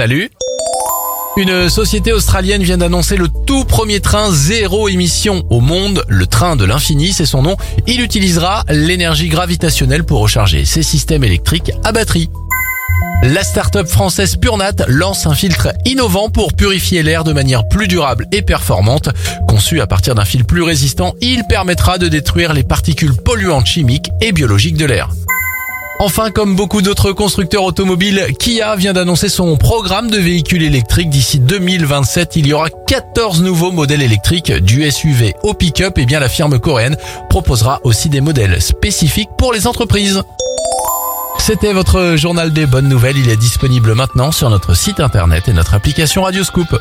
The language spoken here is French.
Salut une société australienne vient d'annoncer le tout premier train zéro émission au monde, le train de l'infini, c'est son nom. Il utilisera l'énergie gravitationnelle pour recharger ses systèmes électriques à batterie. La start-up française Purnat lance un filtre innovant pour purifier l'air de manière plus durable et performante. Conçu à partir d'un fil plus résistant, il permettra de détruire les particules polluantes chimiques et biologiques de l'air. Enfin, comme beaucoup d'autres constructeurs automobiles, Kia vient d'annoncer son programme de véhicules électriques d'ici 2027. Il y aura 14 nouveaux modèles électriques du SUV au pick-up et bien la firme coréenne proposera aussi des modèles spécifiques pour les entreprises. C'était votre journal des bonnes nouvelles. Il est disponible maintenant sur notre site internet et notre application Radioscoop.